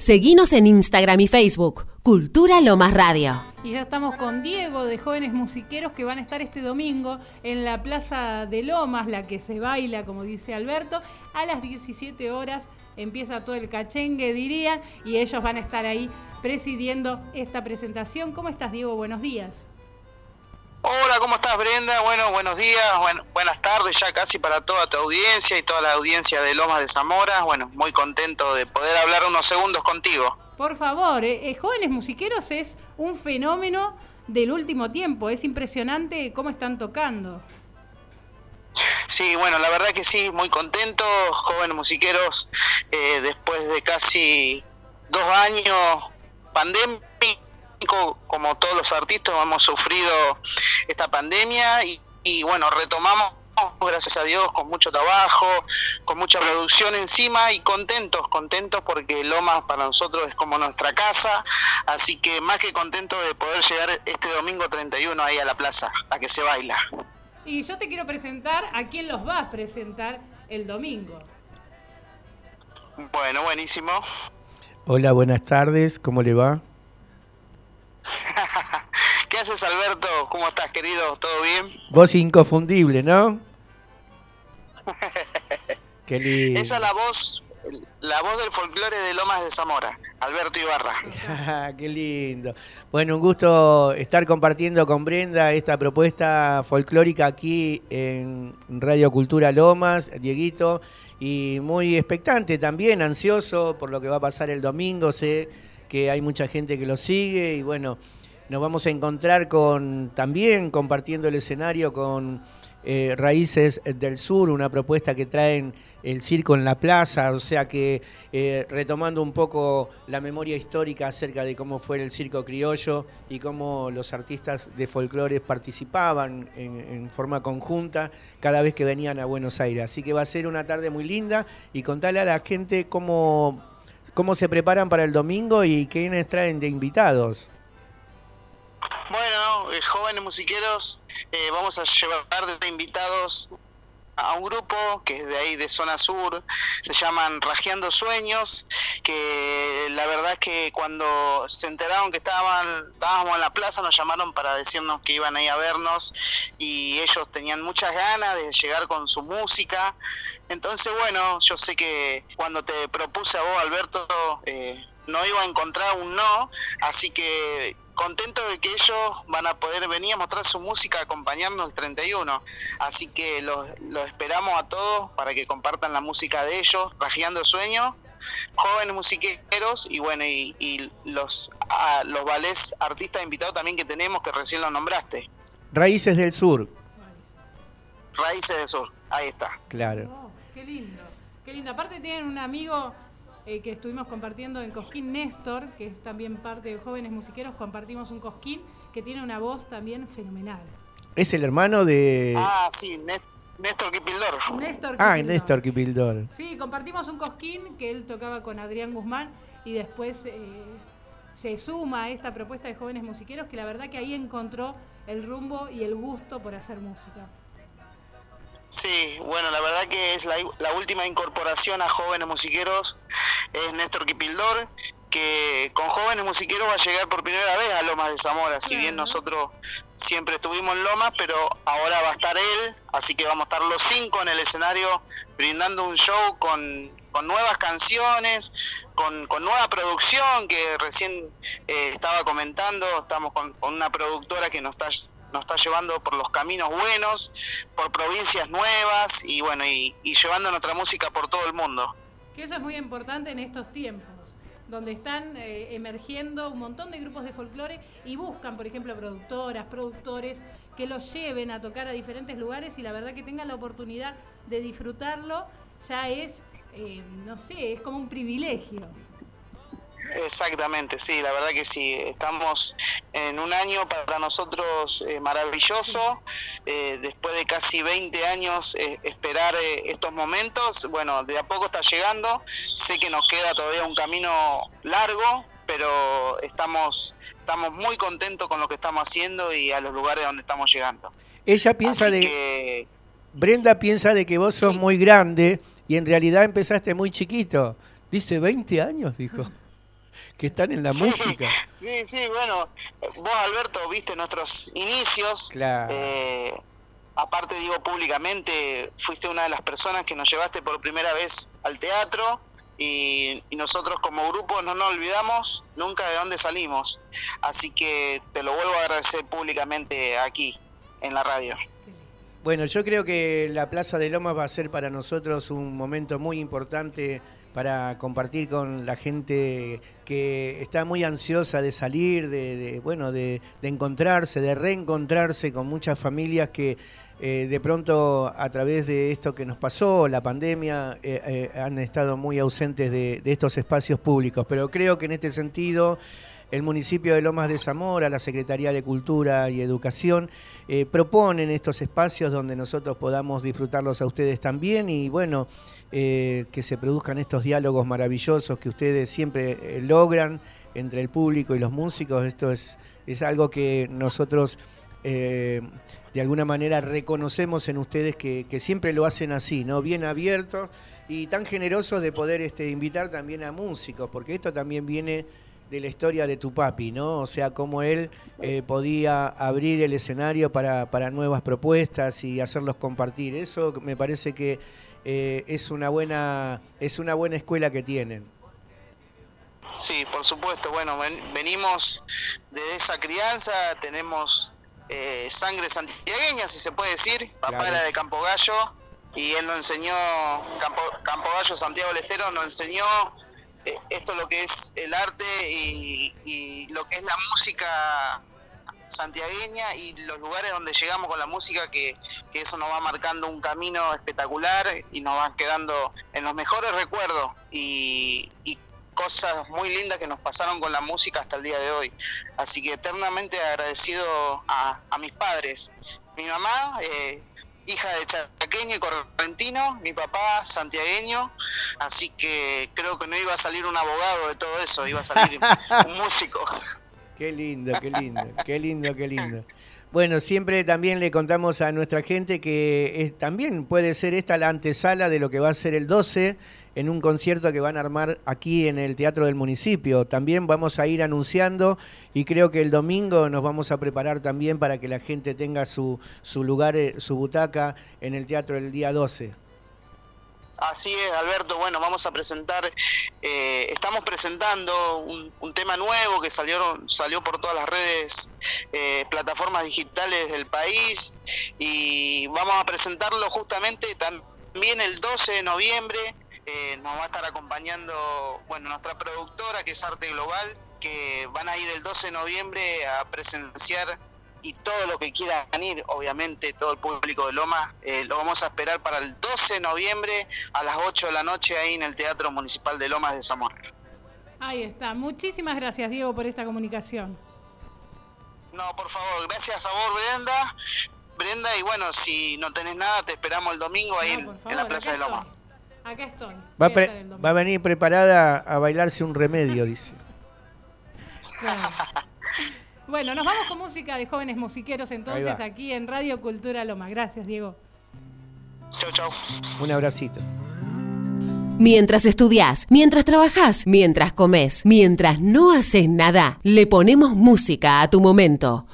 Seguinos en Instagram y Facebook, Cultura Lomas Radio. Y ya estamos con Diego de Jóvenes Musiqueros que van a estar este domingo en la Plaza de Lomas, la que se baila, como dice Alberto, a las 17 horas empieza todo el cachengue, dirían, y ellos van a estar ahí presidiendo esta presentación. ¿Cómo estás, Diego? Buenos días. Hola, ¿cómo estás Brenda? Bueno, buenos días, buenas tardes ya casi para toda tu audiencia y toda la audiencia de Lomas de Zamora. Bueno, muy contento de poder hablar unos segundos contigo. Por favor, eh, eh, Jóvenes Musiqueros es un fenómeno del último tiempo, es impresionante cómo están tocando. Sí, bueno, la verdad que sí, muy contento. Jóvenes Musiqueros, eh, después de casi dos años como todos los artistas hemos sufrido esta pandemia y, bueno, retomamos gracias a Dios, con mucho trabajo, con mucha producción encima y contentos, contentos porque Lomas para nosotros es como nuestra casa, así que más que contento de poder llegar este domingo 31 ahí a la plaza, a que se baila. Y yo te quiero presentar a quién los va a presentar el domingo. Bueno, buenísimo. Hola, buenas tardes, ¿cómo le va? ¿Qué haces, Alberto? ¿Cómo estás, querido? ¿Todo bien? Voz inconfundible, ¿no? Qué lindo. Esa es la voz, la voz del folclore de Lomas de Zamora, Alberto Ibarra. Qué lindo. Bueno, un gusto estar compartiendo con Brenda esta propuesta folclórica aquí en Radio Cultura Lomas, Dieguito, y muy expectante también, ansioso por lo que va a pasar el domingo. Sé que hay mucha gente que lo sigue y bueno, nos vamos a encontrar con también compartiendo el escenario con eh, Raíces del Sur, una propuesta que traen el circo en la plaza, o sea que eh, retomando un poco la memoria histórica acerca de cómo fue el circo criollo y cómo los artistas de folclore participaban en, en, forma conjunta cada vez que venían a Buenos Aires. Así que va a ser una tarde muy linda y contarle a la gente cómo cómo se preparan para el domingo y quiénes traen de invitados. Bueno, eh, jóvenes musiqueros, eh, vamos a llevar de invitados a un grupo que es de ahí de zona sur, se llaman Rajeando Sueños, que la verdad es que cuando se enteraron que estaban, estábamos en la plaza nos llamaron para decirnos que iban ahí a vernos y ellos tenían muchas ganas de llegar con su música. Entonces, bueno, yo sé que cuando te propuse a vos, Alberto, eh, no iba a encontrar un no, así que contento de que ellos van a poder venir a mostrar su música, acompañarnos el 31. Así que los, esperamos a todos para que compartan la música de ellos, Rajeando Sueños, jóvenes musiqueros y bueno, y, los, los ballets artistas invitados también que tenemos, que recién los nombraste. Raíces del Sur. Raíces del Sur, ahí está. Claro. Oh, qué lindo, qué lindo. Aparte tienen un amigo eh, que estuvimos compartiendo en Cosquín Néstor, que es también parte de Jóvenes Musiqueros, compartimos un Cosquín que tiene una voz también fenomenal. Es el hermano de... Ah, sí, Néstor Kipildor. Néstor Ah, Néstor Kipildor. Sí, compartimos un Cosquín que él tocaba con Adrián Guzmán y después eh, se suma a esta propuesta de Jóvenes Musiqueros que la verdad que ahí encontró el rumbo y el gusto por hacer música. Sí, bueno, la verdad que es la, última incorporación a jóvenes musiqueros, es Néstor Kipildor, que con jóvenes musiqueros va a llegar por primera vez a Lomas de Zamora, si bien nosotros siempre estuvimos en Lomas, pero ahora va a estar él, así que vamos a estar los cinco en el escenario brindando un show con, con nuevas canciones, con, nueva producción que recién eh, estaba comentando, estamos con, una productora que nos está, nos está llevando por los caminos buenos, por provincias nuevas y bueno, y, llevando nuestra música por todo el mundo. Que eso es muy importante en estos tiempos donde están eh, emergiendo un montón de grupos de folclore y buscan, por ejemplo, productoras, productores que los lleven a tocar a diferentes lugares y la verdad que tengan la oportunidad de disfrutarlo ya es eh, no sé, es como un privilegio. Exactamente, sí, la verdad que sí. Estamos en un año para nosotros eh, maravilloso. Eh, después de casi 20 años esperar estos momentos, bueno, de a poco está llegando. Sé que nos queda todavía un camino largo, pero estamos, estamos muy contentos con lo que estamos haciendo y a los lugares donde estamos llegando. Ella piensa de... Que... Brenda piensa de que vos sos muy grande y en realidad empezaste muy chiquito. Dice 20 años, dijo. que están en la música. Sí, sí, bueno, vos Alberto viste nuestros inicios. Claro. Eh, aparte digo públicamente, fuiste una de las personas que nos llevaste por primera vez al teatro y, nosotros como grupo no nos olvidamos nunca de dónde salimos. Así que te lo vuelvo a agradecer públicamente aquí, en la radio. Bueno, yo creo que la Plaza de Lomas va a ser para nosotros un momento muy importante para compartir con la gente que está muy ansiosa de salir, de, bueno, de, encontrarse, de reencontrarse con muchas familias que eh, de pronto a través de esto que nos pasó, la pandemia, eh, eh, han estado muy ausentes de, estos espacios públicos. Pero creo que en este sentido el municipio de Lomas de Zamora, la Secretaría de Cultura y Educación, proponen estos espacios donde nosotros podamos disfrutarlos a ustedes también y bueno, que se produzcan estos diálogos maravillosos que ustedes siempre logran entre el público y los músicos. Esto es, es algo que nosotros de alguna manera reconocemos en ustedes que, siempre lo hacen así, ¿no? Bien abiertos y tan generosos de poder este, invitar también a músicos, porque esto también viene de la historia de tu papi, ¿no? O sea, cómo él eh, podía abrir el escenario para, nuevas propuestas y hacerlos compartir. Eso me parece que eh, es, una buena, es una buena escuela que tienen. Sí, por supuesto. Bueno, venimos de esa crianza, tenemos eh, sangre santiagueña, si se puede decir. Papá era de Campo Gallo y él nos enseñó, Campo, Campo Gallo, Santiago del Estero, nos enseñó esto lo que es el arte y, lo que es la música santiagueña y los lugares donde llegamos con la música, que, eso nos va marcando un camino espectacular y nos va quedando en los mejores recuerdos y, y cosas muy lindas que nos pasaron con la música hasta el día de hoy. Así que eternamente agradecido a, mis padres. Mi mamá, eh, hija de chaqueño y correntino, mi papá santiagueño, así que creo que no iba a salir un abogado de todo eso, iba a salir un músico. Qué lindo, qué lindo, qué lindo, qué lindo. Bueno, siempre también le contamos a nuestra gente que también puede ser esta la antesala de lo que va a ser el 12 en un concierto que van a armar aquí en el Teatro del Municipio. También vamos a ir anunciando y creo que el domingo nos vamos a preparar también para que la gente tenga su, su lugar, eh, su butaca en el teatro el día 12. Así es, Alberto. Bueno, vamos a presentar, eh, estamos presentando un, tema nuevo que salió, salió por todas las redes, eh, plataformas digitales del país y vamos a presentarlo justamente también el 12 de noviembre eh, nos va a estar acompañando, bueno, nuestra productora que es Arte Global, que van a ir el 12 de noviembre a presenciar y todo lo que quieran ir, obviamente todo el público de Loma, eh, lo vamos a esperar para el 12 de noviembre a las 8 de la noche ahí en el Teatro Municipal de Lomas de Zamora. Ahí está. Muchísimas gracias, Diego, por esta comunicación. No, por favor, gracias a vos, Brenda. Brenda, y bueno, si no tenés nada, te esperamos el domingo ahí en la Plaza de Lomas. Acá estoy. Va, a, venir preparada a bailarse un remedio, dice. Bueno, nos vamos con música de jóvenes musiqueros entonces aquí en Radio Cultura Loma. Gracias, Diego. Chau, chau. Un abracito. Mientras estudias, mientras trabajas, mientras comes, mientras no haces nada, le ponemos música a tu momento.